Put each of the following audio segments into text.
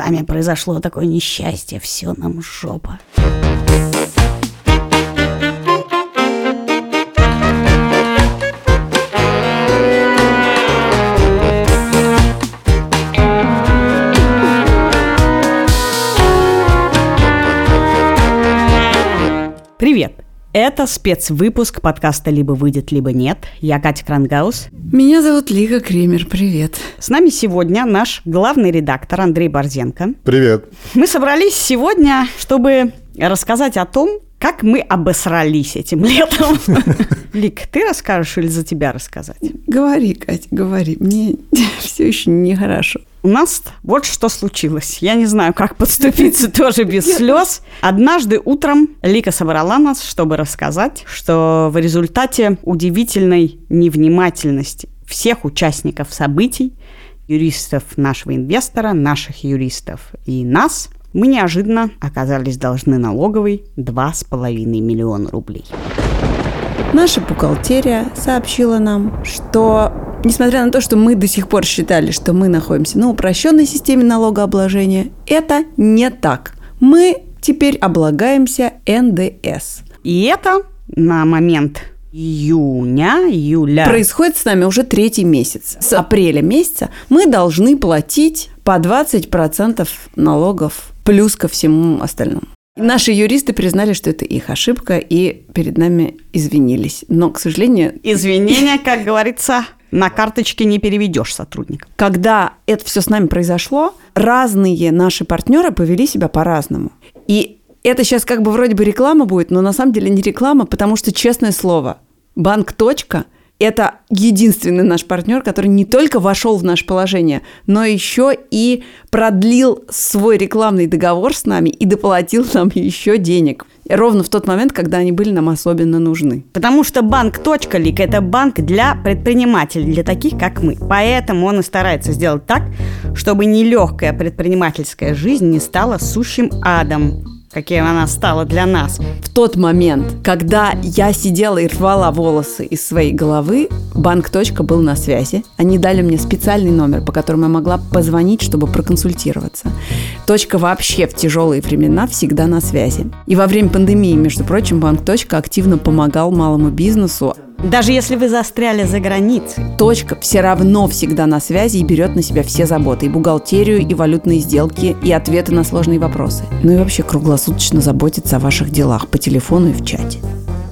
нами произошло такое несчастье, все нам жопа. Это спецвыпуск подкаста «Либо выйдет, либо нет». Я Катя Крангаус. Меня зовут Лига Кремер. Привет. С нами сегодня наш главный редактор Андрей Борзенко. Привет. Мы собрались сегодня, чтобы рассказать о том, как мы обосрались этим летом. Лик, ты расскажешь или за тебя рассказать? Говори, Катя, говори. Мне все еще нехорошо. У нас вот что случилось. Я не знаю, как подступиться тоже без слез. Однажды утром Лика собрала нас, чтобы рассказать, что в результате удивительной невнимательности всех участников событий, юристов нашего инвестора, наших юристов и нас, мы неожиданно оказались должны налоговой 2,5 миллиона рублей. Наша бухгалтерия сообщила нам, что несмотря на то, что мы до сих пор считали, что мы находимся на упрощенной системе налогообложения, это не так. Мы теперь облагаемся НДС. И это на момент июня, июля. Происходит с нами уже третий месяц. С апреля месяца мы должны платить по 20% налогов плюс ко всему остальному. Наши юристы признали, что это их ошибка, и перед нами извинились. Но, к сожалению... Извинения, как говорится, на карточке не переведешь сотрудника. Когда это все с нами произошло, разные наши партнеры повели себя по-разному. И это сейчас как бы вроде бы реклама будет, но на самом деле не реклама, потому что, честное слово, банк «Точка» это единственный наш партнер, который не только вошел в наше положение, но еще и продлил свой рекламный договор с нами и доплатил нам еще денег. Ровно в тот момент, когда они были нам особенно нужны. Потому что банк «Точка-лик» – это банк для предпринимателей, для таких, как мы. Поэтому он и старается сделать так, чтобы нелегкая предпринимательская жизнь не стала сущим адом каким она стала для нас. В тот момент, когда я сидела и рвала волосы из своей головы, банк «Точка» был на связи. Они дали мне специальный номер, по которому я могла позвонить, чтобы проконсультироваться. «Точка» вообще в тяжелые времена всегда на связи. И во время пандемии, между прочим, банк «Точка» активно помогал малому бизнесу даже если вы застряли за границей. Точка все равно всегда на связи и берет на себя все заботы. И бухгалтерию, и валютные сделки, и ответы на сложные вопросы. Ну и вообще круглосуточно заботится о ваших делах по телефону и в чате.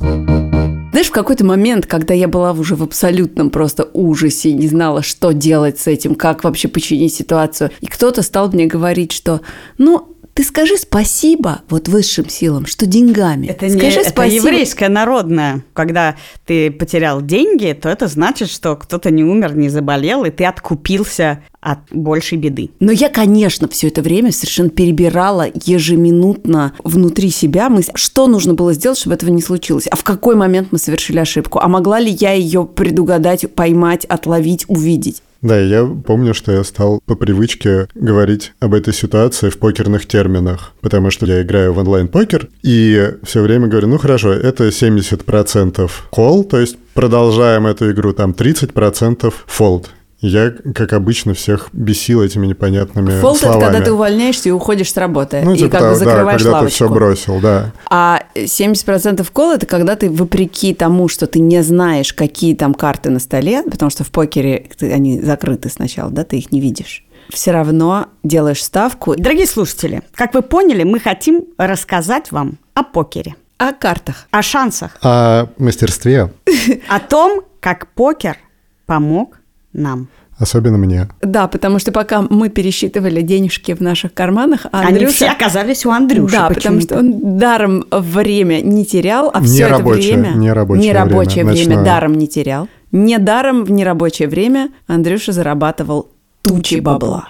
Знаешь, в какой-то момент, когда я была уже в абсолютном просто ужасе, не знала, что делать с этим, как вообще починить ситуацию, и кто-то стал мне говорить, что, ну, ты скажи спасибо вот высшим силам, что деньгами. Это скажи не, это еврейское народное. Когда ты потерял деньги, то это значит, что кто-то не умер, не заболел, и ты откупился от большей беды. Но я, конечно, все это время совершенно перебирала ежеминутно внутри себя мысль, что нужно было сделать, чтобы этого не случилось, а в какой момент мы совершили ошибку, а могла ли я ее предугадать, поймать, отловить, увидеть. Да, я помню, что я стал по привычке говорить об этой ситуации в покерных терминах, потому что я играю в онлайн-покер, и все время говорю, ну хорошо, это 70% call, то есть продолжаем эту игру, там 30% fold. Я, как обычно, всех бесил этими непонятными Фолд словами. это когда ты увольняешься и уходишь с работы. Ну, и типа, как бы да, закрываешь когда лавочку. ты все бросил, да. А 70% кол это когда ты, вопреки тому, что ты не знаешь, какие там карты на столе, потому что в покере они закрыты сначала, да, ты их не видишь все равно делаешь ставку. Дорогие слушатели, как вы поняли, мы хотим рассказать вам о покере. О картах. О шансах. О мастерстве. О том, как покер помог нам. Особенно мне. Да, потому что пока мы пересчитывали денежки в наших карманах, а Они Андрюша... все оказались у Андрюши. Да, потому что он даром время не терял, а все это Нерабочее- время... нерабочее нерабочее время, время ночное. даром не терял. Не даром в нерабочее время Андрюша зарабатывал тучи бабла.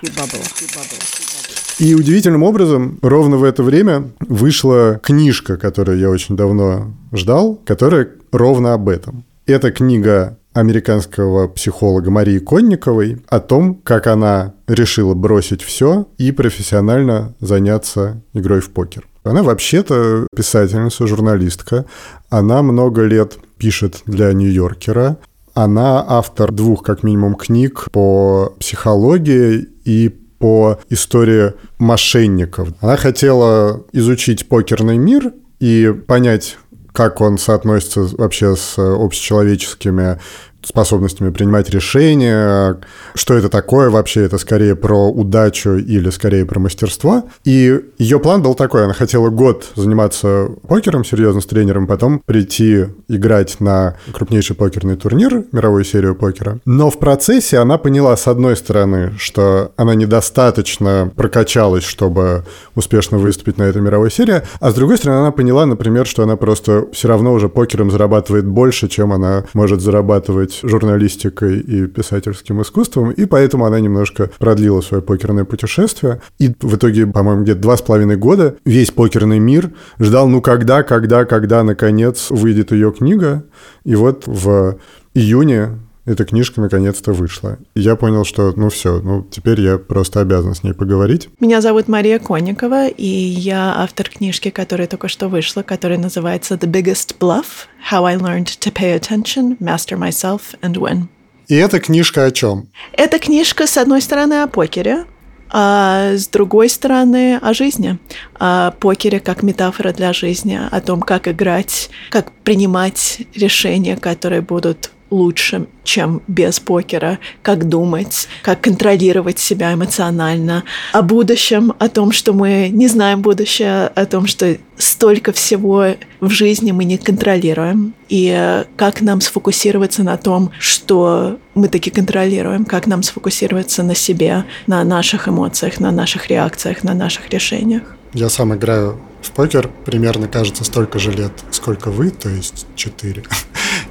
И удивительным образом, ровно в это время вышла книжка, которую я очень давно ждал, которая ровно об этом. Это книга американского психолога Марии Конниковой о том, как она решила бросить все и профессионально заняться игрой в покер. Она вообще-то писательница, журналистка. Она много лет пишет для Нью-Йоркера. Она автор двух, как минимум, книг по психологии и по истории мошенников. Она хотела изучить покерный мир и понять, как он соотносится вообще с общечеловеческими способностями принимать решения, что это такое вообще, это скорее про удачу или скорее про мастерство. И ее план был такой, она хотела год заниматься покером серьезно с тренером, потом прийти играть на крупнейший покерный турнир, мировую серию покера. Но в процессе она поняла, с одной стороны, что она недостаточно прокачалась, чтобы успешно выступить на этой мировой серии, а с другой стороны, она поняла, например, что она просто все равно уже покером зарабатывает больше, чем она может зарабатывать быть журналистикой и писательским искусством, и поэтому она немножко продлила свое покерное путешествие. И в итоге, по-моему, где-то два с половиной года весь покерный мир ждал, ну когда, когда, когда, наконец, выйдет ее книга. И вот в июне эта книжка наконец-то вышла. И я понял, что ну все, ну теперь я просто обязан с ней поговорить. Меня зовут Мария Конникова, и я автор книжки, которая только что вышла, которая называется «The Biggest Bluff – How I Learned to Pay Attention, Master Myself and Win». И эта книжка о чем? Эта книжка, с одной стороны, о покере, а с другой стороны, о жизни. О покере как метафора для жизни, о том, как играть, как принимать решения, которые будут лучше, чем без покера, как думать, как контролировать себя эмоционально, о будущем, о том, что мы не знаем будущее, о том, что столько всего в жизни мы не контролируем, и как нам сфокусироваться на том, что мы таки контролируем, как нам сфокусироваться на себе, на наших эмоциях, на наших реакциях, на наших решениях. Я сам играю в покер примерно, кажется, столько же лет, сколько вы, то есть четыре.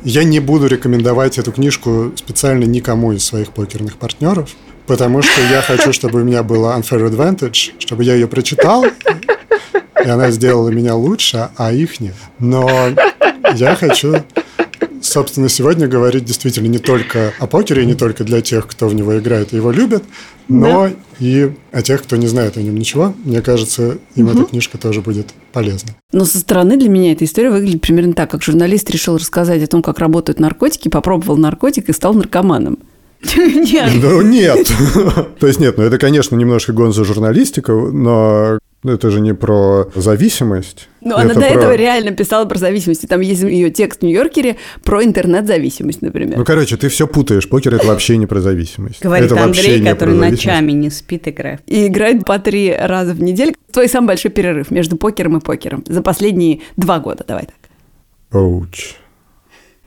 Я не буду рекомендовать эту книжку специально никому из своих покерных партнеров, потому что я хочу, чтобы у меня было unfair advantage, чтобы я ее прочитал, и она сделала меня лучше, а их нет. Но я хочу собственно, сегодня говорить действительно не только о покере, не только для тех, кто в него играет и его любит, но да. и о тех, кто не знает о нем ничего. Мне кажется, им угу. эта книжка тоже будет полезна. Но со стороны для меня эта история выглядит примерно так, как журналист решил рассказать о том, как работают наркотики, попробовал наркотик и стал наркоманом. Нет. Ну, нет. То есть нет, ну это, конечно, немножко гонза журналистика, но это же не про зависимость. Ну, она до про... этого реально писала про зависимость. Там есть ее текст в Нью-Йоркере про интернет-зависимость, например. Ну, короче, ты все путаешь. Покер это вообще не про зависимость. Говорит это Андрей, который ночами не спит, играет. И играет по три раза в неделю. Твой самый большой перерыв между покером и покером за последние два года. Давай так. Оуч.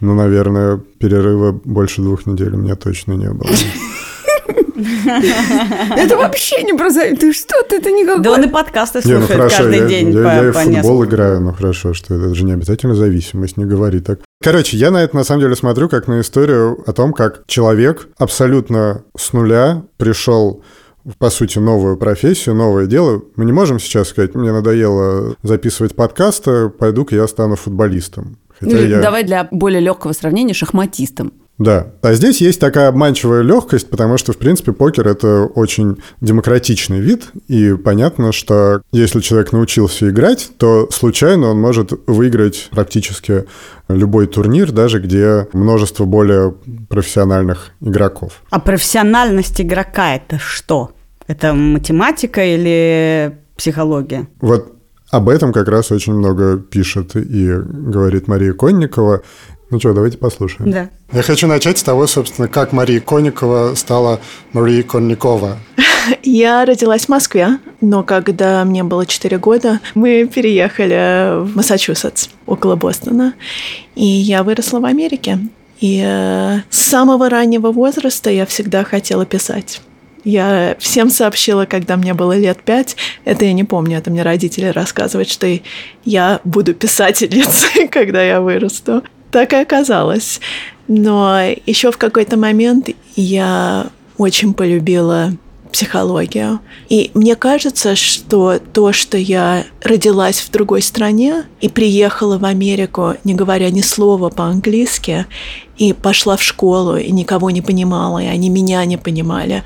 Ну, наверное, перерыва больше двух недель у меня точно не было. Это вообще не про Ты что ты, это никакой... Да он и подкасты ну слушает каждый день Я и в футбол играю, ну хорошо, что это же не обязательно зависимость, не говори так. Короче, я на это на самом деле смотрю как на историю о том, как человек абсолютно с нуля пришел по сути, новую профессию, новое дело. Мы не можем сейчас сказать, мне надоело записывать подкасты, пойду-ка я стану футболистом. Хотя ну, я... Давай для более легкого сравнения шахматистом. Да. А здесь есть такая обманчивая легкость, потому что, в принципе, покер — это очень демократичный вид, и понятно, что если человек научился играть, то случайно он может выиграть практически любой турнир, даже где множество более профессиональных игроков. А профессиональность игрока — это что? Это математика или психология? Вот об этом как раз очень много пишет и говорит Мария Конникова. Ну что, давайте послушаем. Да. Я хочу начать с того, собственно, как Мария Конникова стала Марией Конникова. Я родилась в Москве, но когда мне было 4 года, мы переехали в Массачусетс, около Бостона, и я выросла в Америке. И э, с самого раннего возраста я всегда хотела писать. Я всем сообщила, когда мне было лет пять. Это я не помню, это мне родители рассказывают, что я буду писательницей, когда я вырасту. Так и оказалось. Но еще в какой-то момент я очень полюбила психологию. И мне кажется, что то, что я родилась в другой стране и приехала в Америку, не говоря ни слова по-английски, и пошла в школу, и никого не понимала, и они меня не понимали.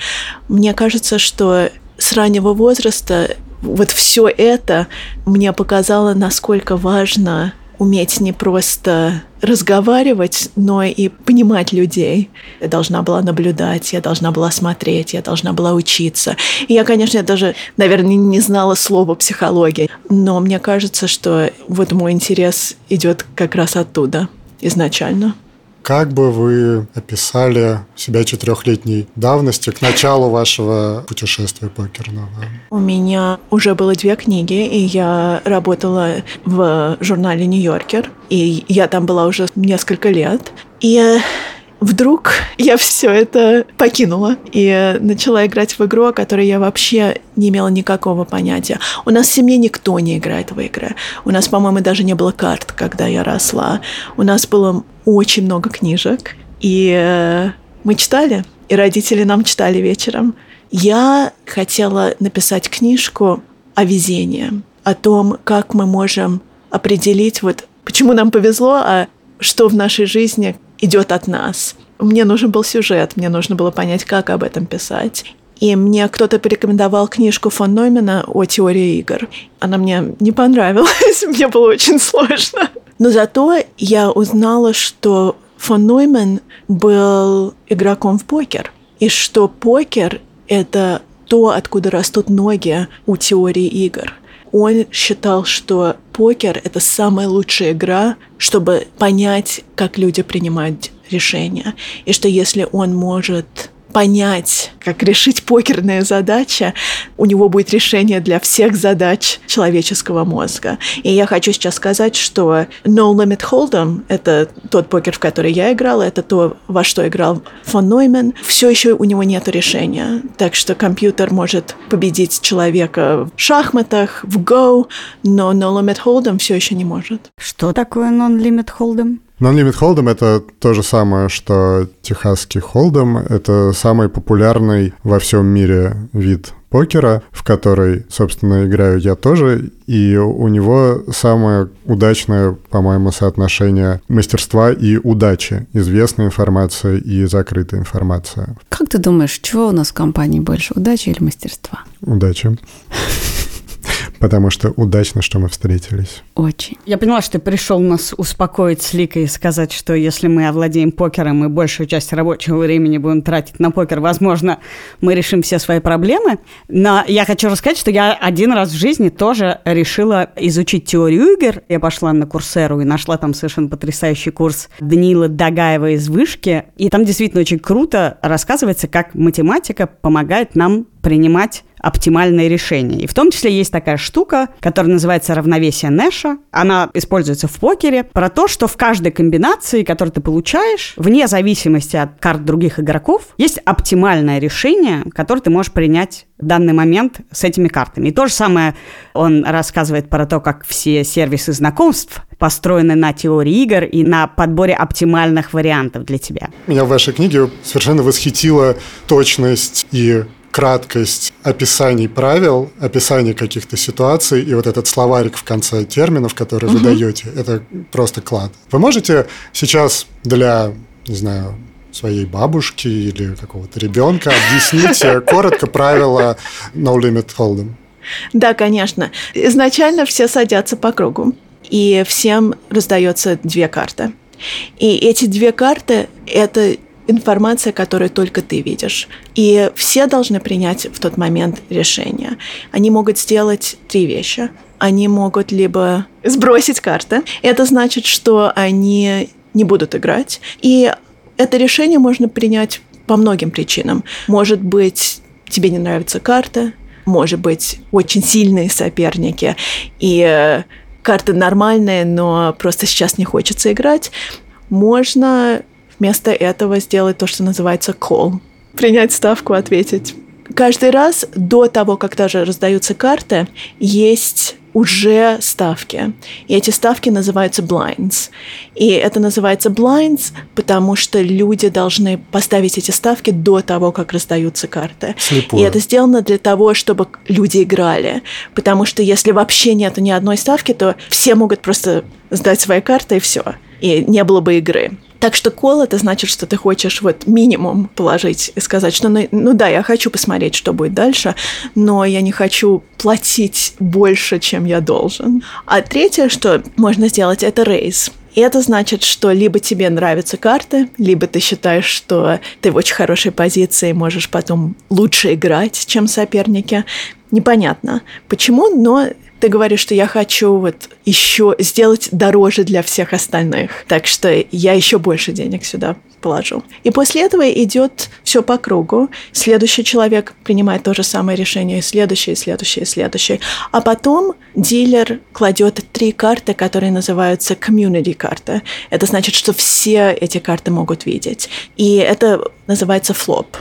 Мне кажется, что с раннего возраста вот все это мне показало, насколько важно уметь не просто разговаривать, но и понимать людей. Я должна была наблюдать, я должна была смотреть, я должна была учиться. И я, конечно, даже, наверное, не знала слова психология, но мне кажется, что вот мой интерес идет как раз оттуда изначально. Как бы вы описали себя четырехлетней давности к началу вашего путешествия покерного? У меня уже было две книги, и я работала в журнале «Нью-Йоркер», и я там была уже несколько лет. И вдруг я все это покинула и начала играть в игру, о которой я вообще не имела никакого понятия. У нас в семье никто не играет в игры. У нас, по-моему, даже не было карт, когда я росла. У нас было очень много книжек, и э, мы читали, и родители нам читали вечером. Я хотела написать книжку о везении, о том, как мы можем определить, вот почему нам повезло, а что в нашей жизни идет от нас. Мне нужен был сюжет, мне нужно было понять, как об этом писать. И мне кто-то порекомендовал книжку фон Ноймена о теории игр. Она мне не понравилась, мне было очень сложно. Но зато я узнала, что фон Ноймен был игроком в покер, и что покер — это то, откуда растут ноги у теории игр. Он считал, что покер — это самая лучшая игра, чтобы понять, как люди принимают решения. И что если он может понять, как решить покерные задачи, у него будет решение для всех задач человеческого мозга. И я хочу сейчас сказать, что No Limit Hold'em — это тот покер, в который я играла, это то, во что играл фон Ноймен. Все еще у него нет решения. Так что компьютер может победить человека в шахматах, в Go, но No Limit Hold'em все еще не может. Что такое Non-Limit Hold'em? Non-Limit Hold'em — это то же самое, что техасский Hold'em. Это самый популярный во всем мире вид покера, в который, собственно, играю я тоже, и у него самое удачное, по-моему, соотношение мастерства и удачи, известная информация и закрытая информация. Как ты думаешь, чего у нас в компании больше, удачи или мастерства? Удачи. Потому что удачно, что мы встретились. Очень. Я поняла, что ты пришел нас успокоить с Ликой и сказать, что если мы овладеем покером и большую часть рабочего времени будем тратить на покер, возможно, мы решим все свои проблемы. Но я хочу рассказать, что я один раз в жизни тоже решила изучить теорию игр. Я пошла на Курсеру и нашла там совершенно потрясающий курс Даниила Дагаева из Вышки. И там действительно очень круто рассказывается, как математика помогает нам принимать оптимальные решения. И в том числе есть такая штука, которая называется равновесие Нэша. Она используется в покере. Про то, что в каждой комбинации, которую ты получаешь, вне зависимости от карт других игроков, есть оптимальное решение, которое ты можешь принять в данный момент с этими картами. И то же самое он рассказывает про то, как все сервисы знакомств построены на теории игр и на подборе оптимальных вариантов для тебя. Меня в вашей книге совершенно восхитила точность и краткость описаний правил, описаний каких-то ситуаций и вот этот словарик в конце терминов, который угу. вы даете, это просто клад. Вы можете сейчас для, не знаю, своей бабушки или какого-то ребенка объяснить коротко правила No Limit Hold'em? Да, конечно. Изначально все садятся по кругу, и всем раздается две карты. И эти две карты – это информация, которую только ты видишь. И все должны принять в тот момент решение. Они могут сделать три вещи. Они могут либо сбросить карты, это значит, что они не будут играть. И это решение можно принять по многим причинам. Может быть, тебе не нравится карта, может быть, очень сильные соперники, и э, карты нормальные, но просто сейчас не хочется играть. Можно Вместо этого сделать то, что называется call. Принять ставку, ответить. Каждый раз до того, как даже раздаются карты, есть уже ставки. И эти ставки называются blinds. И это называется blinds, потому что люди должны поставить эти ставки до того, как раздаются карты. Слепую. И это сделано для того, чтобы люди играли. Потому что если вообще нет ни одной ставки, то все могут просто сдать свои карты и все. И не было бы игры. Так что кол это значит, что ты хочешь вот минимум положить и сказать, что ну, ну да, я хочу посмотреть, что будет дальше, но я не хочу платить больше, чем я должен. А третье, что можно сделать, это рейс. И это значит, что либо тебе нравятся карты, либо ты считаешь, что ты в очень хорошей позиции, можешь потом лучше играть, чем соперники. Непонятно почему, но ты говоришь, что я хочу вот еще сделать дороже для всех остальных. Так что я еще больше денег сюда положу. И после этого идет все по кругу. Следующий человек принимает то же самое решение, и следующий, и следующий, следующий. А потом дилер кладет три карты, которые называются community карты. Это значит, что все эти карты могут видеть. И это называется флоп.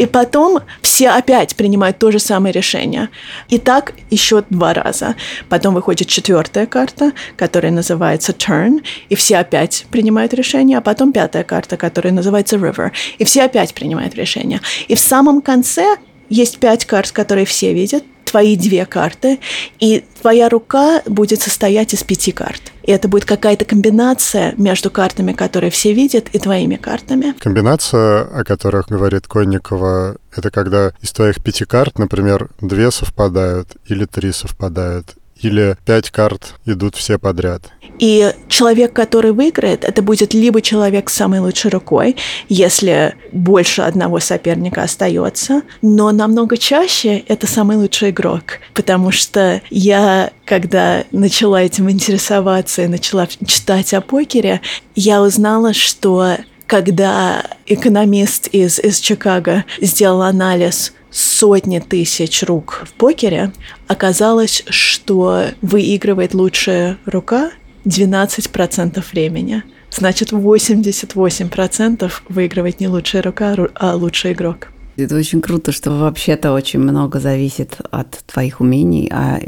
И потом все опять принимают то же самое решение. И так еще два раза. Потом выходит четвертая карта, которая называется Turn, и все опять принимают решение. А потом пятая карта, которая называется River, и все опять принимают решение. И в самом конце есть пять карт, которые все видят, твои две карты, и твоя рука будет состоять из пяти карт. И это будет какая-то комбинация между картами, которые все видят, и твоими картами. Комбинация, о которых говорит Конникова, это когда из твоих пяти карт, например, две совпадают или три совпадают, или пять карт идут все подряд? И человек, который выиграет, это будет либо человек с самой лучшей рукой, если больше одного соперника остается, но намного чаще это самый лучший игрок, потому что я, когда начала этим интересоваться и начала читать о покере, я узнала, что когда экономист из, из Чикаго сделал анализ сотни тысяч рук в покере, оказалось, что выигрывает лучшая рука 12% времени. Значит, 88% выигрывает не лучшая рука, а лучший игрок. Это очень круто, что вообще-то очень много зависит от твоих умений, а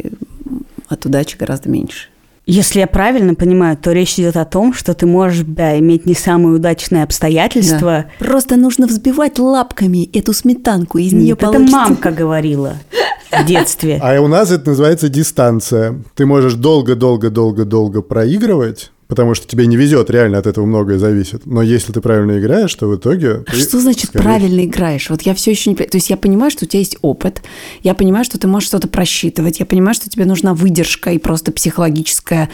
от удачи гораздо меньше. Если я правильно понимаю, то речь идет о том, что ты можешь да, иметь не самые удачные обстоятельства. Да. Просто нужно взбивать лапками эту сметанку, из нее получится. Это мамка говорила в детстве. А у нас это называется дистанция. Ты можешь долго-долго-долго-долго проигрывать, потому что тебе не везет, реально от этого многое зависит. Но если ты правильно играешь, то в итоге... А что значит скорее... правильно играешь? Вот я все еще не... То есть я понимаю, что у тебя есть опыт, я понимаю, что ты можешь что-то просчитывать, я понимаю, что тебе нужна выдержка и просто психологическое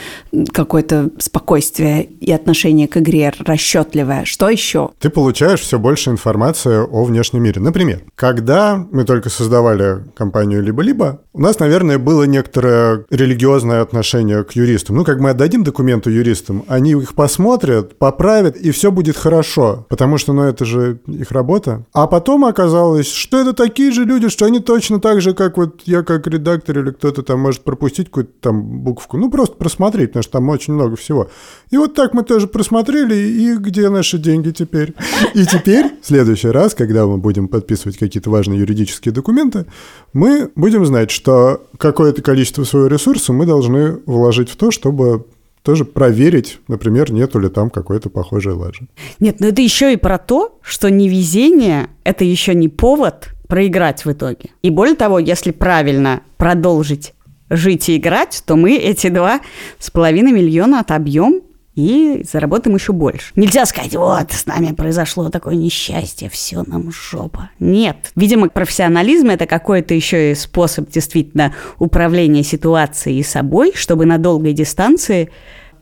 какое-то спокойствие и отношение к игре расчетливое. Что еще? Ты получаешь все больше информации о внешнем мире. Например, когда мы только создавали компанию «Либо-либо», у нас, наверное, было некоторое религиозное отношение к юристам. Ну, как мы отдадим документы юристу, специалистам. Они их посмотрят, поправят, и все будет хорошо. Потому что, ну, это же их работа. А потом оказалось, что это такие же люди, что они точно так же, как вот я как редактор или кто-то там может пропустить какую-то там букву. Ну, просто просмотреть, потому что там очень много всего. И вот так мы тоже просмотрели, и где наши деньги теперь? И теперь, в следующий раз, когда мы будем подписывать какие-то важные юридические документы, мы будем знать, что какое-то количество своего ресурса мы должны вложить в то, чтобы тоже проверить, например, нету ли там какой-то похожей лажи. Нет, но это еще и про то, что невезение – это еще не повод проиграть в итоге. И более того, если правильно продолжить жить и играть, то мы эти два с половиной миллиона отобьем и заработаем еще больше. Нельзя сказать, вот, с нами произошло такое несчастье, все нам жопа. Нет. Видимо, профессионализм – это какой-то еще и способ действительно управления ситуацией и собой, чтобы на долгой дистанции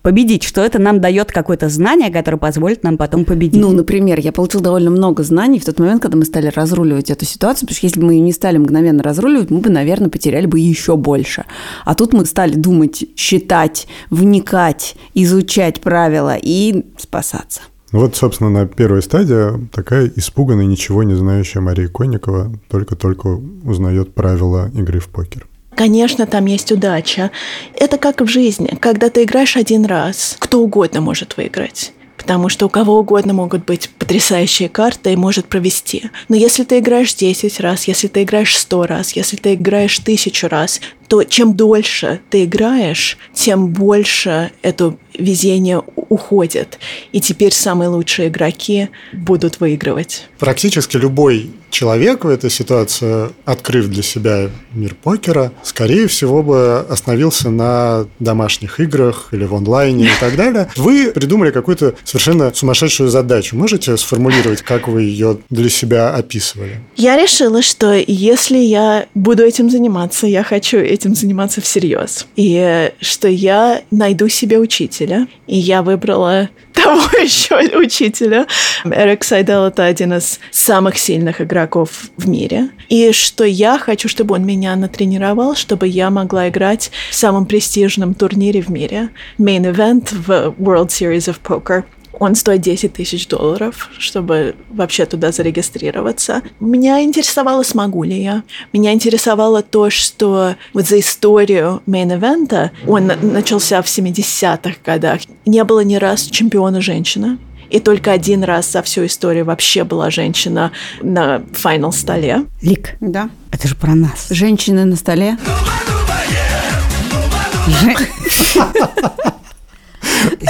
победить, что это нам дает какое-то знание, которое позволит нам потом победить. Ну, например, я получил довольно много знаний в тот момент, когда мы стали разруливать эту ситуацию, потому что если бы мы ее не стали мгновенно разруливать, мы бы, наверное, потеряли бы еще больше. А тут мы стали думать, считать, вникать, изучать правила и спасаться. Ну вот, собственно, на первой стадии такая испуганная, ничего не знающая Мария Конникова только-только узнает правила игры в покер. Конечно, там есть удача. Это как в жизни. Когда ты играешь один раз, кто угодно может выиграть потому что у кого угодно могут быть потрясающие карты и может провести. Но если ты играешь 10 раз, если ты играешь 100 раз, если ты играешь тысячу раз, то чем дольше ты играешь, тем больше это везение уходит. И теперь самые лучшие игроки будут выигрывать. Практически любой человек в этой ситуации, открыв для себя мир покера, скорее всего бы остановился на домашних играх или в онлайне и так далее. Вы придумали какую-то совершенно сумасшедшую задачу. Можете сформулировать, как вы ее для себя описывали? Я решила, что если я буду этим заниматься, я хочу этим заниматься всерьез. И э, что я найду себе учителя. И я выбрала того еще учителя. Эрик Сайдел — это один из самых сильных игроков в мире. И что я хочу, чтобы он меня натренировал, чтобы я могла играть в самом престижном турнире в мире. Main event в World Series of Poker. Он стоит 10 тысяч долларов, чтобы вообще туда зарегистрироваться. Меня интересовало, смогу ли я. Меня интересовало то, что вот за историю мейн-эвента, он начался в 70-х годах, не было ни раз чемпиона женщина. И только один раз за всю историю вообще была женщина на финал столе. Лик, Да. это же про нас. Женщины на столе.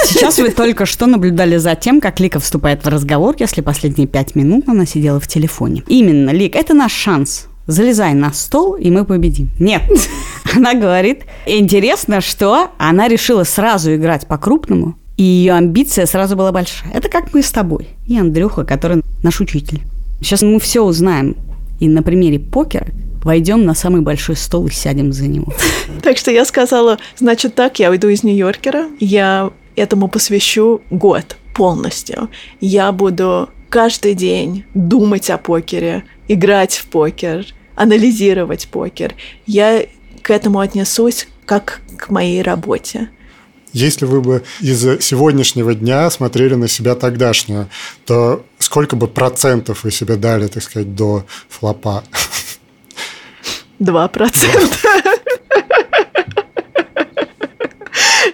Сейчас вы только что наблюдали за тем, как Лика вступает в разговор, если последние пять минут она сидела в телефоне. Именно, Лик, это наш шанс. Залезай на стол, и мы победим. Нет. Она говорит, интересно, что она решила сразу играть по-крупному, и ее амбиция сразу была большая. Это как мы с тобой. И Андрюха, который наш учитель. Сейчас мы все узнаем. И на примере покера войдем на самый большой стол и сядем за него. Так что я сказала, значит так, я уйду из Нью-Йоркера, я этому посвящу год полностью. Я буду каждый день думать о покере, играть в покер, анализировать покер. Я к этому отнесусь как к моей работе. Если вы бы из сегодняшнего дня смотрели на себя тогдашнего, то сколько бы процентов вы себе дали, так сказать, до флопа? Два процента.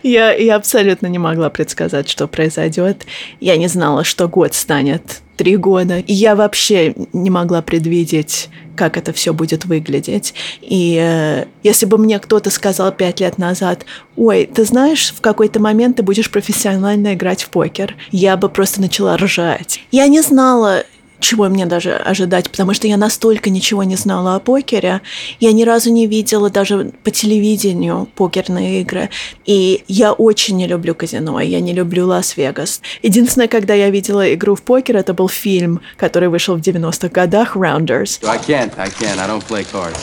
Я, я абсолютно не могла предсказать, что произойдет. Я не знала, что год станет три года. И я вообще не могла предвидеть, как это все будет выглядеть. И э, если бы мне кто-то сказал пять лет назад, ой, ты знаешь, в какой-то момент ты будешь профессионально играть в покер, я бы просто начала ржать. Я не знала, чего мне даже ожидать, потому что я настолько ничего не знала о покере. Я ни разу не видела даже по телевидению покерные игры. И я очень не люблю казино, я не люблю Лас-Вегас. Единственное, когда я видела игру в покер, это был фильм, который вышел в 90-х годах, Rounders. I can't, I can't, I don't play cards.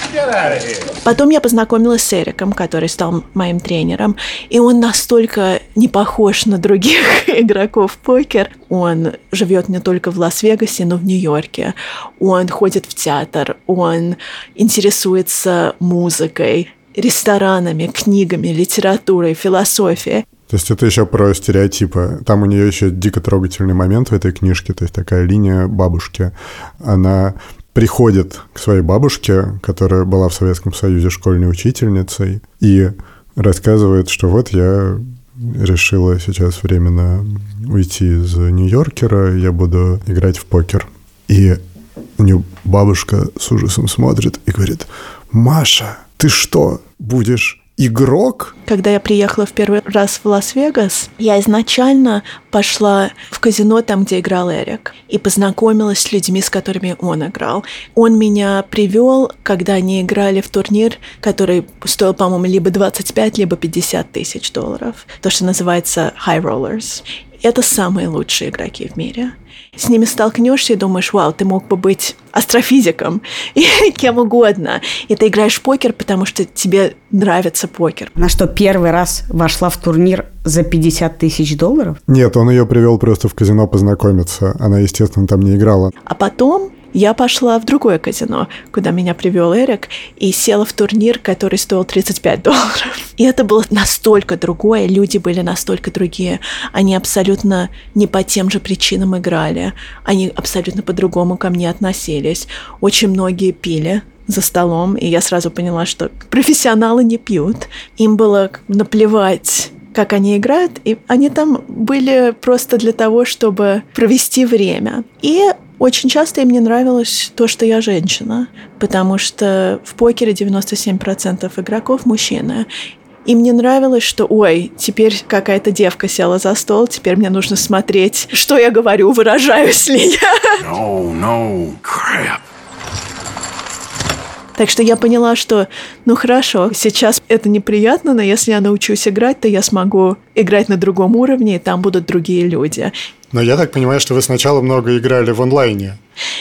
Потом я познакомилась с Эриком, который стал моим тренером, и он настолько не похож на других игроков в покер. Он живет не только в Лас-Вегасе, но в Нью-Йорке. Он ходит в театр, он интересуется музыкой, ресторанами, книгами, литературой, философией. То есть это еще про стереотипы. Там у нее еще дико трогательный момент в этой книжке, то есть такая линия бабушки. Она приходит к своей бабушке, которая была в Советском Союзе школьной учительницей, и рассказывает, что вот я решила сейчас временно уйти из Нью-Йоркера, я буду играть в покер. И у нее бабушка с ужасом смотрит и говорит, Маша, ты что, будешь игрок? Когда я приехала в первый раз в Лас-Вегас, я изначально пошла в казино там, где играл Эрик, и познакомилась с людьми, с которыми он играл. Он меня привел, когда они играли в турнир, который стоил, по-моему, либо 25, либо 50 тысяч долларов. То, что называется High Rollers. Это самые лучшие игроки в мире. С ними столкнешься и думаешь, вау, ты мог бы быть астрофизиком и кем угодно. И ты играешь в покер, потому что тебе нравится покер. Она что, первый раз вошла в турнир за 50 тысяч долларов? Нет, он ее привел просто в казино познакомиться. Она, естественно, там не играла. А потом я пошла в другое казино, куда меня привел Эрик, и села в турнир, который стоил 35 долларов. И это было настолько другое, люди были настолько другие. Они абсолютно не по тем же причинам играли. Они абсолютно по-другому ко мне относились. Очень многие пили, за столом, и я сразу поняла, что профессионалы не пьют. Им было наплевать как они играют, и они там были просто для того, чтобы провести время. И очень часто им не нравилось то, что я женщина, потому что в покере 97% игроков мужчины. Им не нравилось, что, ой, теперь какая-то девка села за стол, теперь мне нужно смотреть, что я говорю, выражаюсь ли я. No, no, crap. Так что я поняла, что, ну хорошо, сейчас это неприятно, но если я научусь играть, то я смогу играть на другом уровне, и там будут другие люди. Но я так понимаю, что вы сначала много играли в онлайне.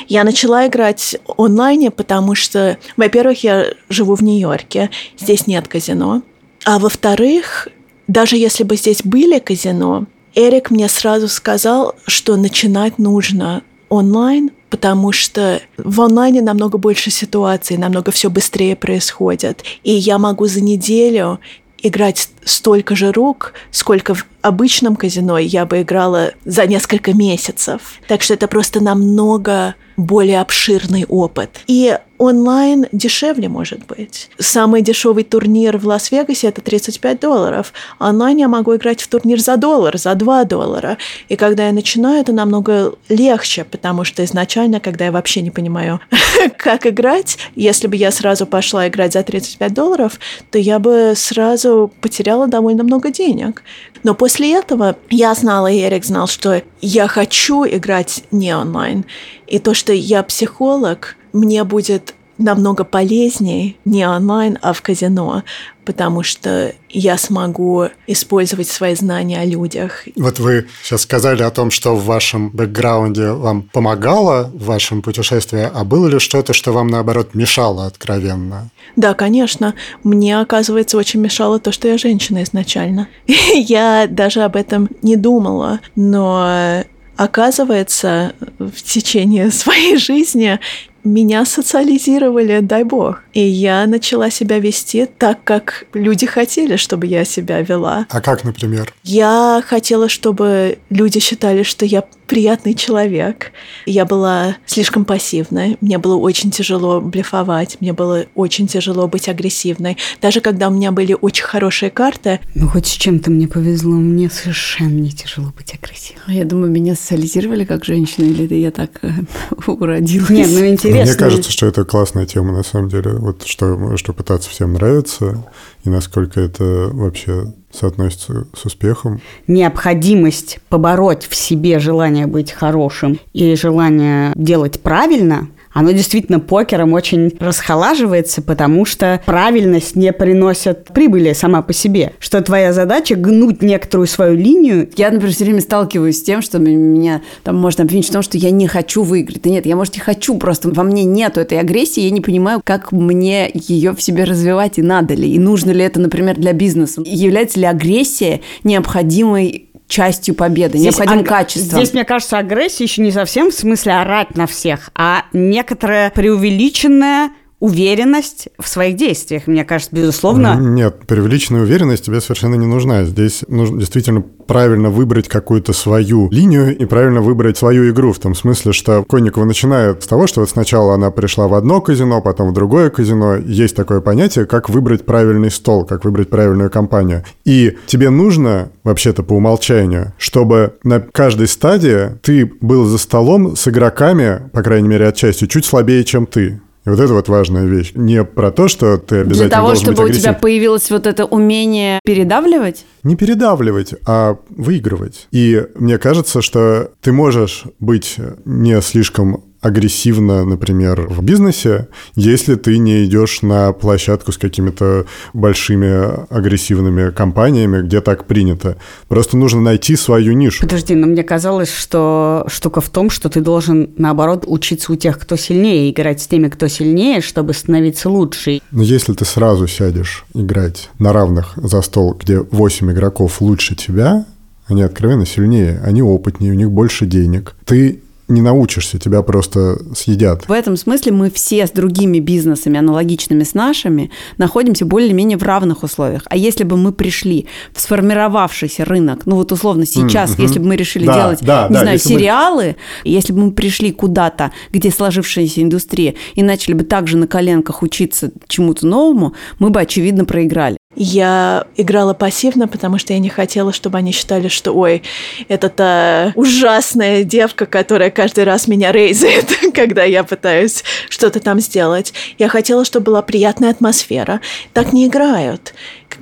Я начала играть онлайне, потому что, во-первых, я живу в Нью-Йорке, здесь нет казино. А во-вторых, даже если бы здесь были казино, Эрик мне сразу сказал, что начинать нужно онлайн, потому что в онлайне намного больше ситуаций, намного все быстрее происходит. И я могу за неделю играть столько же рук, сколько в обычном казино я бы играла за несколько месяцев. Так что это просто намного более обширный опыт. И онлайн дешевле может быть. Самый дешевый турнир в Лас-Вегасе это 35 долларов. Онлайн я могу играть в турнир за доллар, за 2 доллара. И когда я начинаю, это намного легче, потому что изначально, когда я вообще не понимаю, как играть, если бы я сразу пошла играть за 35 долларов, то я бы сразу потеряла довольно много денег. Но после этого я знала, и Эрик знал, что я хочу играть не онлайн. И то, что я психолог, мне будет намного полезнее не онлайн, а в казино, потому что я смогу использовать свои знания о людях. Вот вы сейчас сказали о том, что в вашем бэкграунде вам помогало в вашем путешествии, а было ли что-то, что вам, наоборот, мешало откровенно? Да, конечно. Мне, оказывается, очень мешало то, что я женщина изначально. Я даже об этом не думала, но оказывается, в течение своей жизни меня социализировали, дай бог. И я начала себя вести так, как люди хотели, чтобы я себя вела. А как, например? Я хотела, чтобы люди считали, что я приятный человек. Я была слишком пассивной. Мне было очень тяжело блефовать. Мне было очень тяжело быть агрессивной. Даже когда у меня были очень хорошие карты. Ну, хоть с чем-то мне повезло. Мне совершенно не тяжело быть агрессивной. Я думаю, меня социализировали как женщина, или это я так э, уродилась? Нет, ну интересно. Мне кажется, что это классная тема, на самом деле. Вот что, что пытаться всем нравится, и насколько это вообще соотносится с успехом. Необходимость побороть в себе желание быть хорошим и желание делать правильно – оно действительно покером очень расхолаживается, потому что правильность не приносит прибыли сама по себе. Что твоя задача гнуть некоторую свою линию. Я, например, все время сталкиваюсь с тем, что меня там можно обвинить в том, что я не хочу выиграть. Да нет, я, может, и хочу, просто во мне нету этой агрессии, я не понимаю, как мне ее в себе развивать и надо ли, и нужно ли это, например, для бизнеса. Является ли агрессия необходимой частью победы, здесь необходимым аг... качеством. Здесь, мне кажется, агрессия еще не совсем в смысле орать на всех, а некоторая преувеличенная уверенность в своих действиях, мне кажется, безусловно. Нет, преувеличенная уверенность тебе совершенно не нужна. Здесь нужно действительно правильно выбрать какую-то свою линию и правильно выбрать свою игру. В том смысле, что Конникова начинает с того, что вот сначала она пришла в одно казино, потом в другое казино. Есть такое понятие, как выбрать правильный стол, как выбрать правильную компанию. И тебе нужно, вообще-то по умолчанию, чтобы на каждой стадии ты был за столом с игроками, по крайней мере, отчасти, чуть слабее, чем ты. И вот это вот важная вещь. Не про то, что ты обязательно Для того, чтобы у тебя появилось вот это умение передавливать? Не передавливать, а выигрывать. И мне кажется, что ты можешь быть не слишком агрессивно, например, в бизнесе, если ты не идешь на площадку с какими-то большими агрессивными компаниями, где так принято. Просто нужно найти свою нишу. Подожди, но мне казалось, что штука в том, что ты должен, наоборот, учиться у тех, кто сильнее, играть с теми, кто сильнее, чтобы становиться лучше. Но если ты сразу сядешь играть на равных за стол, где 8 игроков лучше тебя, они откровенно сильнее, они опытнее, у них больше денег. Ты не научишься, тебя просто съедят. В этом смысле мы все с другими бизнесами, аналогичными с нашими, находимся более-менее в равных условиях. А если бы мы пришли в сформировавшийся рынок, ну вот условно сейчас, mm-hmm. если бы мы решили да, делать, да, не да, знаю, сериалы, мы... если бы мы пришли куда-то, где сложившаяся индустрия, и начали бы также на коленках учиться чему-то новому, мы бы, очевидно, проиграли. Я играла пассивно, потому что я не хотела, чтобы они считали, что, ой, это та ужасная девка, которая каждый раз меня рейзает, когда я пытаюсь что-то там сделать. Я хотела, чтобы была приятная атмосфера. Так не играют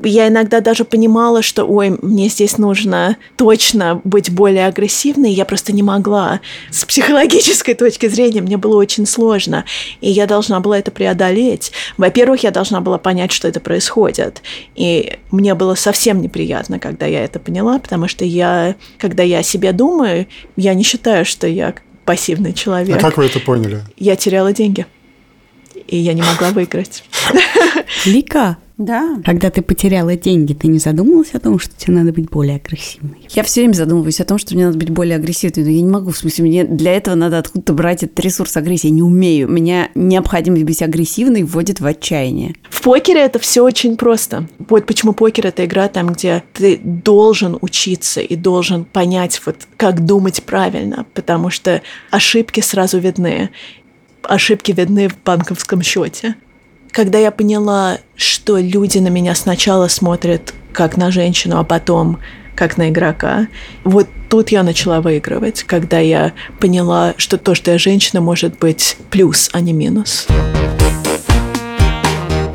я иногда даже понимала, что, ой, мне здесь нужно точно быть более агрессивной, я просто не могла. С психологической точки зрения мне было очень сложно, и я должна была это преодолеть. Во-первых, я должна была понять, что это происходит. И мне было совсем неприятно, когда я это поняла, потому что я, когда я о себе думаю, я не считаю, что я пассивный человек. А как вы это поняли? Я теряла деньги, и я не могла выиграть. Лика, Да. когда ты потеряла деньги, ты не задумалась о том, что тебе надо быть более агрессивной? Я все время задумываюсь о том, что мне надо быть более агрессивной, но я не могу. В смысле, мне для этого надо откуда-то брать этот ресурс агрессии. Я не умею. Меня необходимость быть агрессивной вводит в отчаяние. В покере это все очень просто. Вот почему покер это игра там, где ты должен учиться и должен понять, вот как думать правильно, потому что ошибки сразу видны. Ошибки видны в банковском счете. Когда я поняла, что люди на меня сначала смотрят как на женщину, а потом как на игрока, вот тут я начала выигрывать, когда я поняла, что то, что я женщина, может быть плюс, а не минус.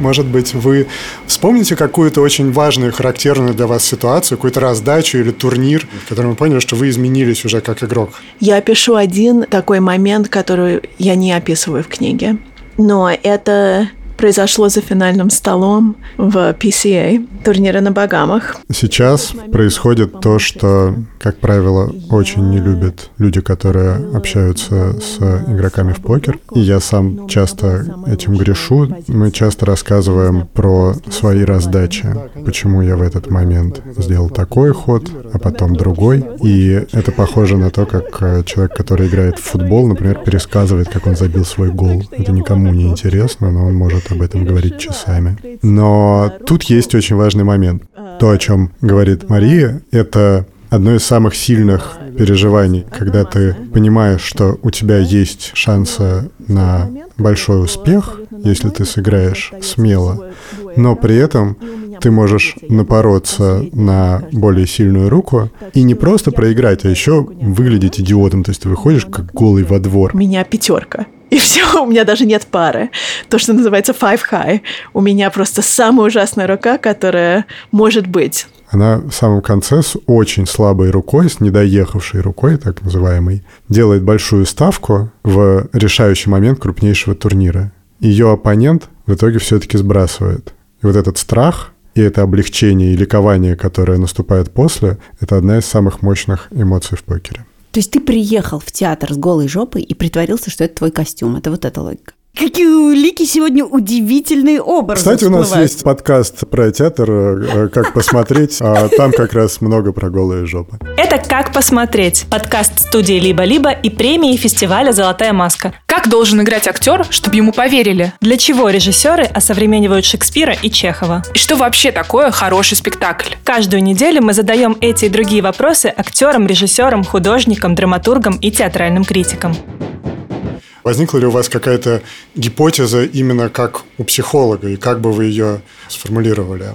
Может быть, вы вспомните какую-то очень важную, характерную для вас ситуацию, какую-то раздачу или турнир, в котором вы поняли, что вы изменились уже как игрок? Я опишу один такой момент, который я не описываю в книге. Но это произошло за финальным столом в PCA, турнира на Багамах. Сейчас происходит то, что, как правило, очень не любят люди, которые общаются с игроками в покер. И я сам часто этим грешу. Мы часто рассказываем про свои раздачи, почему я в этот момент сделал такой ход, а потом другой. И это похоже на то, как э, человек, который играет в футбол, например, пересказывает, как он забил свой гол. Это никому не интересно, но он может об этом говорить часами. Но тут есть очень важный момент. То, о чем говорит Мария, это одно из самых сильных переживаний, когда ты понимаешь, что у тебя есть шансы на большой успех, если ты сыграешь смело, но при этом ты можешь напороться на более сильную руку и не просто проиграть, а еще выглядеть идиотом. То есть ты выходишь как голый во двор. У меня пятерка. И все, у меня даже нет пары. То, что называется five high. У меня просто самая ужасная рука, которая может быть. Она в самом конце с очень слабой рукой, с недоехавшей рукой, так называемой, делает большую ставку в решающий момент крупнейшего турнира. Ее оппонент в итоге все-таки сбрасывает. И вот этот страх и это облегчение и ликование, которое наступает после, это одна из самых мощных эмоций в покере. То есть ты приехал в театр с голой жопой и притворился, что это твой костюм. Это вот эта логика. Какие у Лики сегодня удивительные образы Кстати, у нас всплывают. есть подкаст про театр, э, как посмотреть, а там как раз много про голые жопы. Это «Как посмотреть» – подкаст студии «Либо-либо» и премии фестиваля «Золотая маска». Как должен играть актер, чтобы ему поверили? Для чего режиссеры осовременивают Шекспира и Чехова? И что вообще такое хороший спектакль? Каждую неделю мы задаем эти и другие вопросы актерам, режиссерам, художникам, драматургам и театральным критикам. Возникла ли у вас какая-то гипотеза именно как у психолога, и как бы вы ее сформулировали?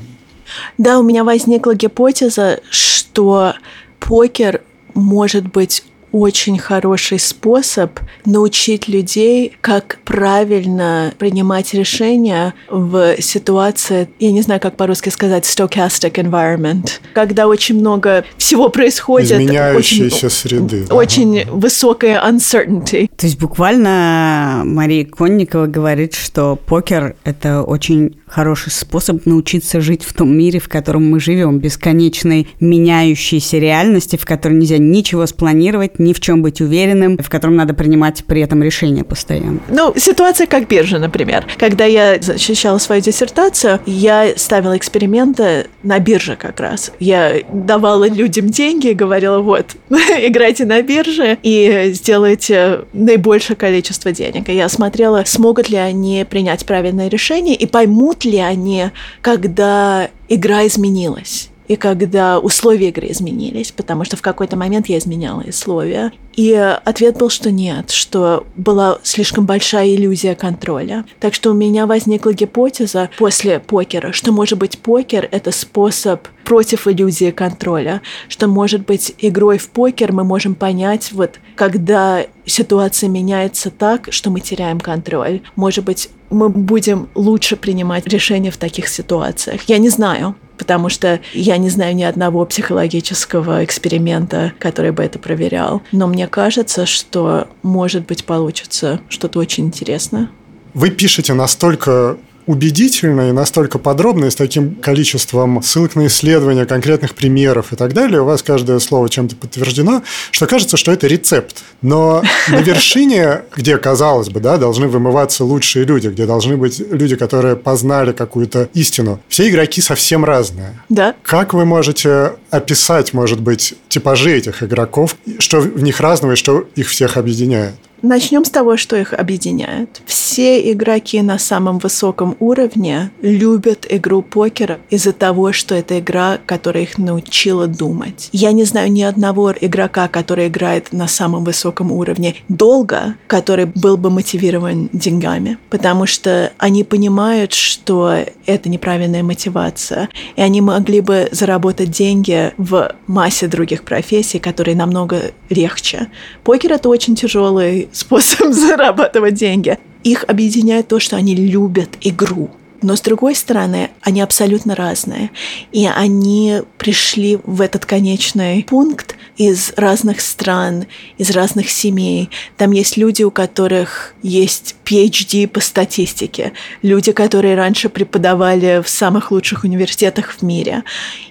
Да, у меня возникла гипотеза, что покер может быть очень хороший способ научить людей, как правильно принимать решения в ситуации, я не знаю, как по-русски сказать, stochastic environment, когда очень много всего происходит. Изменяющейся очень, среды. Очень высокая uncertainty. То есть буквально Мария Конникова говорит, что покер – это очень хороший способ научиться жить в том мире, в котором мы живем, бесконечной меняющейся реальности, в которой нельзя ничего спланировать, ни в чем быть уверенным, в котором надо принимать при этом решения постоянно. Ну, ситуация как биржа, например. Когда я защищала свою диссертацию, я ставила эксперименты на бирже как раз. Я давала людям деньги и говорила, вот, играйте на бирже и сделайте наибольшее количество денег. И я смотрела, смогут ли они принять правильное решение и поймут ли они, когда игра изменилась и когда условия игры изменились, потому что в какой-то момент я изменяла условия. И ответ был, что нет, что была слишком большая иллюзия контроля. Так что у меня возникла гипотеза после покера, что, может быть, покер — это способ против иллюзии контроля, что, может быть, игрой в покер мы можем понять, вот, когда ситуация меняется так, что мы теряем контроль. Может быть, мы будем лучше принимать решения в таких ситуациях. Я не знаю, потому что я не знаю ни одного психологического эксперимента, который бы это проверял. Но мне кажется, что, может быть, получится что-то очень интересное. Вы пишете настолько убедительно и настолько подробно, и с таким количеством ссылок на исследования, конкретных примеров и так далее, у вас каждое слово чем-то подтверждено, что кажется, что это рецепт. Но на вершине, где, казалось бы, да, должны вымываться лучшие люди, где должны быть люди, которые познали какую-то истину, все игроки совсем разные. Да. Как вы можете описать, может быть, типажи этих игроков, что в них разного и что их всех объединяет? Начнем с того, что их объединяет. Все игроки на самом высоком уровне любят игру покера из-за того, что это игра, которая их научила думать. Я не знаю ни одного игрока, который играет на самом высоком уровне долго, который был бы мотивирован деньгами, потому что они понимают, что это неправильная мотивация, и они могли бы заработать деньги в массе других профессий, которые намного легче. Покер — это очень тяжелый способ зарабатывать деньги. Их объединяет то, что они любят игру. Но с другой стороны, они абсолютно разные. И они пришли в этот конечный пункт из разных стран, из разных семей. Там есть люди, у которых есть PhD по статистике, люди, которые раньше преподавали в самых лучших университетах в мире.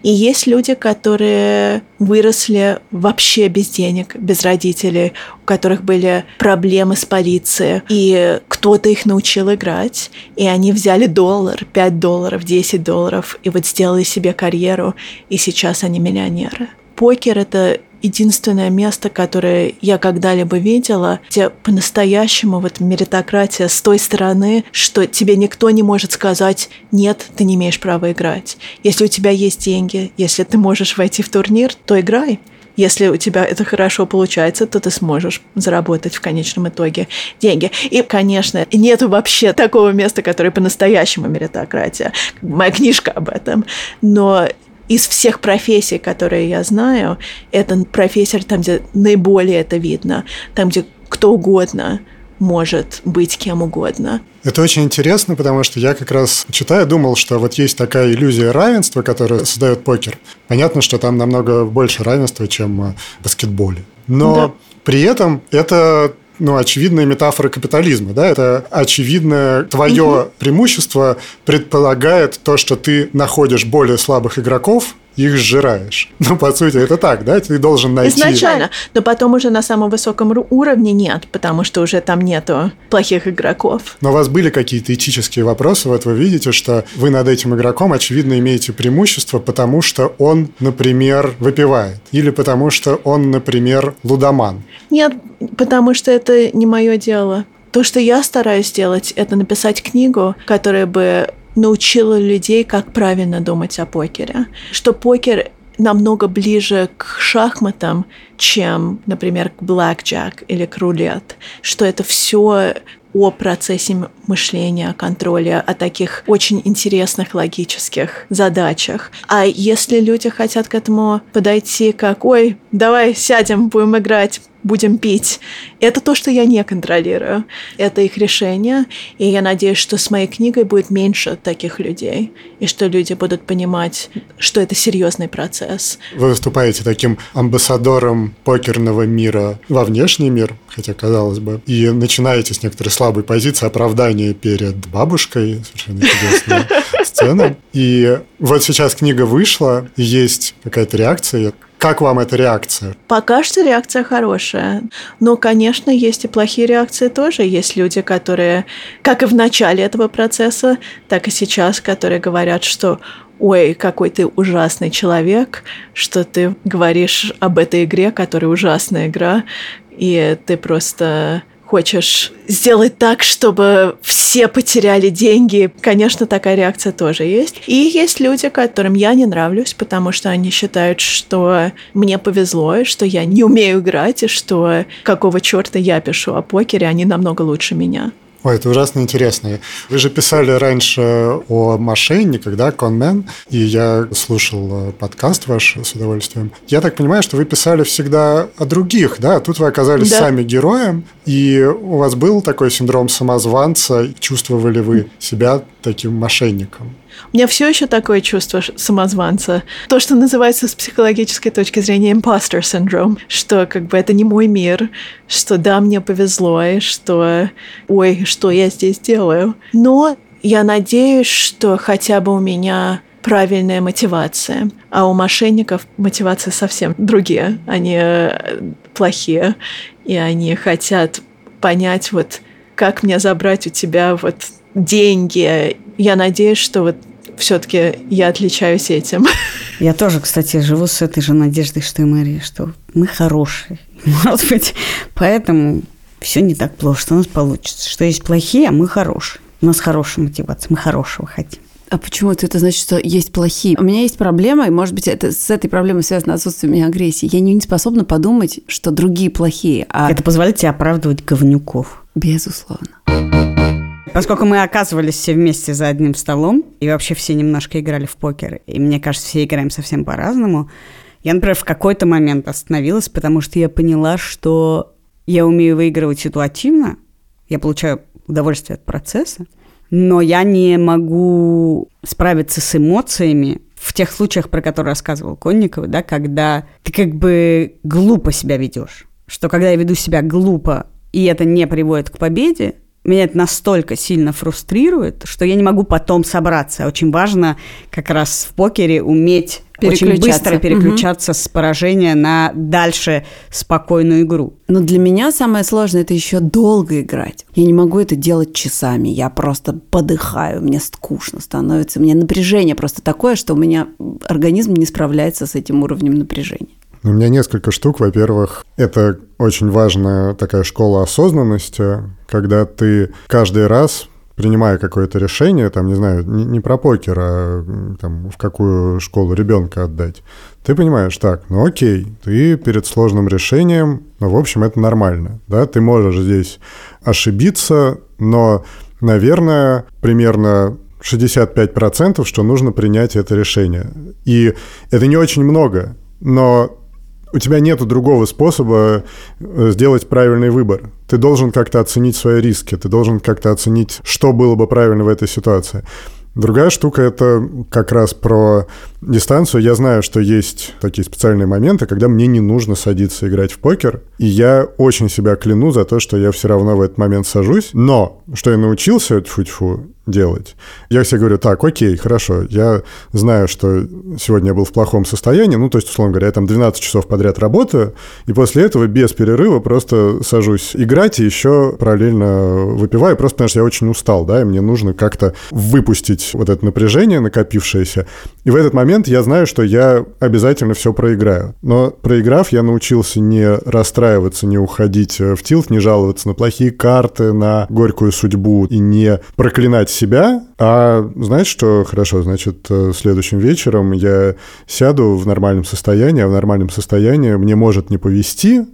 И есть люди, которые выросли вообще без денег, без родителей, у которых были проблемы с полицией. И кто-то их научил играть, и они взяли доллар, 5 долларов, 10 долларов, и вот сделали себе карьеру, и сейчас они миллионеры. Покер — это единственное место, которое я когда-либо видела, где по-настоящему вот меритократия с той стороны, что тебе никто не может сказать «нет, ты не имеешь права играть». Если у тебя есть деньги, если ты можешь войти в турнир, то играй. Если у тебя это хорошо получается, то ты сможешь заработать в конечном итоге деньги. И, конечно, нет вообще такого места, которое по-настоящему меритократия. Моя книжка об этом. Но из всех профессий, которые я знаю, это профессия там, где наиболее это видно, там, где кто угодно может быть кем угодно. Это очень интересно, потому что я как раз, читая, думал, что вот есть такая иллюзия равенства, которая создает покер. Понятно, что там намного больше равенства, чем в баскетболе. Но да. при этом это ну, очевидная метафора капитализма, да, это очевидное твое угу. преимущество предполагает то, что ты находишь более слабых игроков, их сжираешь. Ну, по сути, это так, да? Ты должен найти... Изначально. Но потом уже на самом высоком уровне нет, потому что уже там нету плохих игроков. Но у вас были какие-то этические вопросы, вот вы видите, что вы над этим игроком, очевидно, имеете преимущество, потому что он, например, выпивает. Или потому что он, например, лудоман. Нет, потому что это не мое дело. То, что я стараюсь сделать, это написать книгу, которая бы научила людей, как правильно думать о покере. Что покер намного ближе к шахматам, чем, например, к блэкджек или к рулет. Что это все о процессе мышления, о контроле, о таких очень интересных логических задачах. А если люди хотят к этому подойти как, ой, давай сядем, будем играть, будем пить. Это то, что я не контролирую. Это их решение. И я надеюсь, что с моей книгой будет меньше таких людей. И что люди будут понимать, что это серьезный процесс. Вы выступаете таким амбассадором покерного мира во внешний мир, хотя казалось бы, и начинаете с некоторой слабой позиции оправдания перед бабушкой. Совершенно интересная сцена. И вот сейчас книга вышла, есть какая-то реакция. Как вам эта реакция? Пока что реакция хорошая. Но, конечно, есть и плохие реакции тоже. Есть люди, которые, как и в начале этого процесса, так и сейчас, которые говорят, что ой, какой ты ужасный человек, что ты говоришь об этой игре, которая ужасная игра, и ты просто хочешь сделать так, чтобы все потеряли деньги. Конечно, такая реакция тоже есть. И есть люди, которым я не нравлюсь, потому что они считают, что мне повезло, что я не умею играть, и что какого черта я пишу о покере, они намного лучше меня. Ой, это ужасно интересно. Вы же писали раньше о мошенниках, да, конмен, и я слушал э, подкаст ваш с удовольствием. Я так понимаю, что вы писали всегда о других, да? Тут вы оказались да. сами героем, и у вас был такой синдром самозванца. Чувствовали вы себя таким мошенником? У меня все еще такое чувство самозванца. То, что называется с психологической точки зрения imposter syndrome, что как бы это не мой мир, что да, мне повезло, и что ой, что я здесь делаю. Но я надеюсь, что хотя бы у меня правильная мотивация, а у мошенников мотивация совсем другие. Они э, плохие, и они хотят понять, вот как мне забрать у тебя вот деньги. Я надеюсь, что вот все-таки я отличаюсь этим. Я тоже, кстати, живу с этой же надеждой, что и Мария, что мы хорошие. Может быть, поэтому все не так плохо, что у нас получится. Что есть плохие, а мы хорошие. У нас хорошая мотивация, мы хорошего хотим. А почему это, это значит, что есть плохие? У меня есть проблема, и, может быть, это с этой проблемой связано отсутствие у меня агрессии. Я не способна подумать, что другие плохие. А... Это позволяет тебе оправдывать говнюков. Безусловно. Поскольку мы оказывались все вместе за одним столом, и вообще все немножко играли в покер, и мне кажется, все играем совсем по-разному, я, например, в какой-то момент остановилась, потому что я поняла, что я умею выигрывать ситуативно, я получаю удовольствие от процесса, но я не могу справиться с эмоциями в тех случаях, про которые рассказывал Конников, да, когда ты как бы глупо себя ведешь. Что когда я веду себя глупо, и это не приводит к победе, меня это настолько сильно фрустрирует, что я не могу потом собраться. Очень важно как раз в покере уметь очень быстро переключаться угу. с поражения на дальше спокойную игру. Но для меня самое сложное это еще долго играть. Я не могу это делать часами. Я просто подыхаю, мне скучно становится. У меня напряжение просто такое, что у меня организм не справляется с этим уровнем напряжения. У меня несколько штук. Во-первых, это очень важная такая школа осознанности, когда ты каждый раз принимая какое-то решение, там, не знаю, не, не про покер, а там, в какую школу ребенка отдать, ты понимаешь, так, ну окей, ты перед сложным решением, ну, в общем, это нормально, да, ты можешь здесь ошибиться, но, наверное, примерно 65%, что нужно принять это решение. И это не очень много, но у тебя нет другого способа э, сделать правильный выбор. Ты должен как-то оценить свои риски, ты должен как-то оценить, что было бы правильно в этой ситуации. Другая штука – это как раз про дистанцию. Я знаю, что есть такие специальные моменты, когда мне не нужно садиться играть в покер, и я очень себя кляну за то, что я все равно в этот момент сажусь. Но что я научился, тьфу-тьфу, делать. Я все говорю, так, окей, хорошо, я знаю, что сегодня я был в плохом состоянии, ну, то есть, условно говоря, я там 12 часов подряд работаю, и после этого без перерыва просто сажусь играть и еще параллельно выпиваю, просто потому что я очень устал, да, и мне нужно как-то выпустить вот это напряжение накопившееся. И в этот момент я знаю, что я обязательно все проиграю. Но проиграв, я научился не расстраиваться, не уходить в тилт, не жаловаться на плохие карты, на горькую судьбу и не проклинать себя, а знаешь, что хорошо, значит, э, следующим вечером я сяду в нормальном состоянии, а в нормальном состоянии мне может не повезти,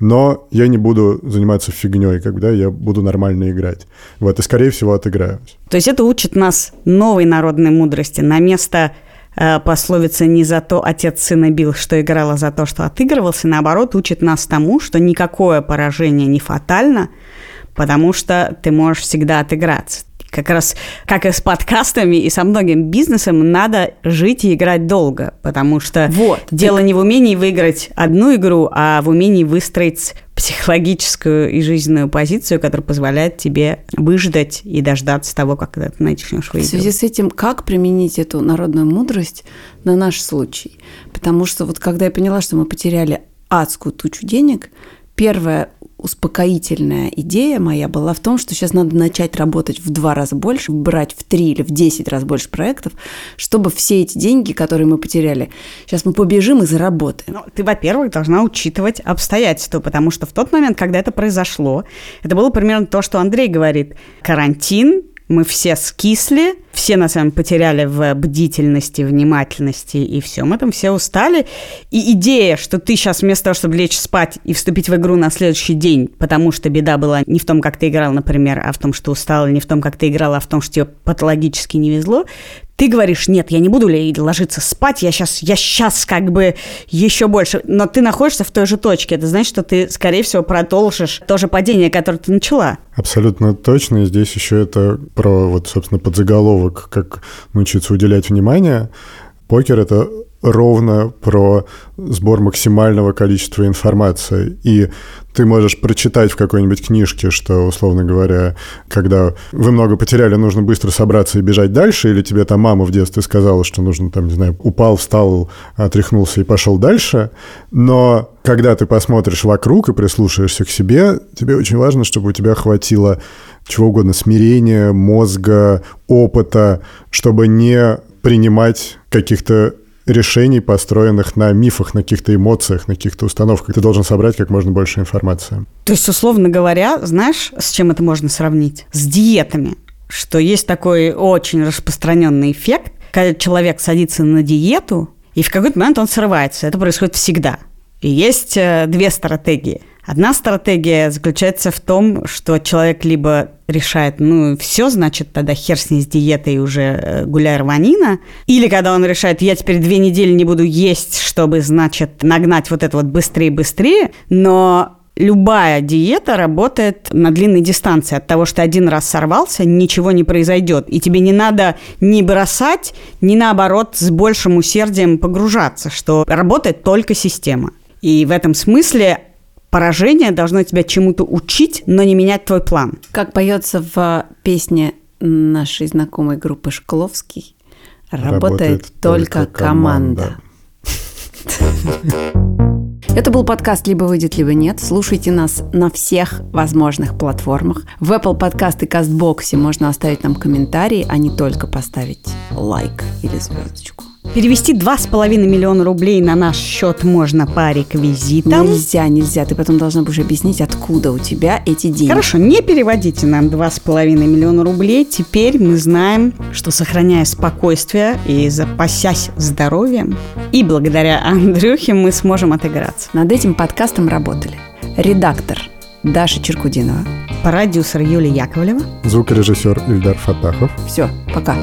но я не буду заниматься фигней, когда я буду нормально играть. Вот, и, скорее всего, отыграюсь. То есть это учит нас новой народной мудрости. На место э, пословица «не за то отец сына бил, что играла за то, что отыгрывался», наоборот, учит нас тому, что никакое поражение не фатально, потому что ты можешь всегда отыграться как раз как и с подкастами и со многим бизнесом надо жить и играть долго, потому что вот, дело так... не в умении выиграть одну игру, а в умении выстроить психологическую и жизненную позицию, которая позволяет тебе выждать и дождаться того, как ты начнешь выигрывать. В связи с этим, как применить эту народную мудрость на наш случай? Потому что вот когда я поняла, что мы потеряли адскую тучу денег, первое успокоительная идея моя была в том, что сейчас надо начать работать в два раза больше, брать в три или в десять раз больше проектов, чтобы все эти деньги, которые мы потеряли, сейчас мы побежим и заработаем. Ну, ты, во-первых, должна учитывать обстоятельства, потому что в тот момент, когда это произошло, это было примерно то, что Андрей говорит. Карантин, мы все скисли, все на самом деле потеряли в бдительности, внимательности и всем этом, все устали. И идея, что ты сейчас вместо того, чтобы лечь спать и вступить в игру на следующий день, потому что беда была не в том, как ты играл, например, а в том, что устал, не в том, как ты играл, а в том, что тебе патологически не везло, ты говоришь, нет, я не буду ложиться спать, я сейчас, я сейчас как бы еще больше. Но ты находишься в той же точке. Это значит, что ты, скорее всего, продолжишь то же падение, которое ты начала. Абсолютно точно. И здесь еще это про, вот, собственно, подзаголовок, как научиться уделять внимание. Покер — это ровно про сбор максимального количества информации. И ты можешь прочитать в какой-нибудь книжке, что, условно говоря, когда вы много потеряли, нужно быстро собраться и бежать дальше, или тебе там мама в детстве сказала, что нужно, там, не знаю, упал, встал, отряхнулся и пошел дальше. Но когда ты посмотришь вокруг и прислушаешься к себе, тебе очень важно, чтобы у тебя хватило чего угодно, смирения, мозга, опыта, чтобы не принимать каких-то решений, построенных на мифах, на каких-то эмоциях, на каких-то установках. Ты должен собрать как можно больше информации. То есть, условно говоря, знаешь, с чем это можно сравнить? С диетами. Что есть такой очень распространенный эффект, когда человек садится на диету, и в какой-то момент он срывается. Это происходит всегда. И есть э, две стратегии. Одна стратегия заключается в том, что человек либо решает, ну, все, значит, тогда хер с ней с диетой уже э, гуляй рванина. Или когда он решает, я теперь две недели не буду есть, чтобы, значит, нагнать вот это вот быстрее-быстрее. Но любая диета работает на длинной дистанции. От того, что один раз сорвался, ничего не произойдет. И тебе не надо ни бросать, ни наоборот с большим усердием погружаться, что работает только система. И в этом смысле поражение должно тебя чему-то учить, но не менять твой план. Как поется в песне нашей знакомой группы Шкловский, работает, работает только, только команда. Это был подкаст «Либо выйдет, либо нет». Слушайте нас на всех возможных платформах. В Apple Podcast и CastBox можно оставить нам комментарии, а не только поставить лайк или звездочку. Перевести 2,5 миллиона рублей на наш счет можно по реквизитам. Нельзя, нельзя. Ты потом должна будешь объяснить, откуда у тебя эти деньги. Хорошо, не переводите нам 2,5 миллиона рублей. Теперь мы знаем, что сохраняя спокойствие и запасясь здоровьем, и благодаря Андрюхе мы сможем отыграться. Над этим подкастом работали редактор Даша Черкудинова, продюсер Юлия Яковлева, звукорежиссер Ильдар Фатахов. Все, пока.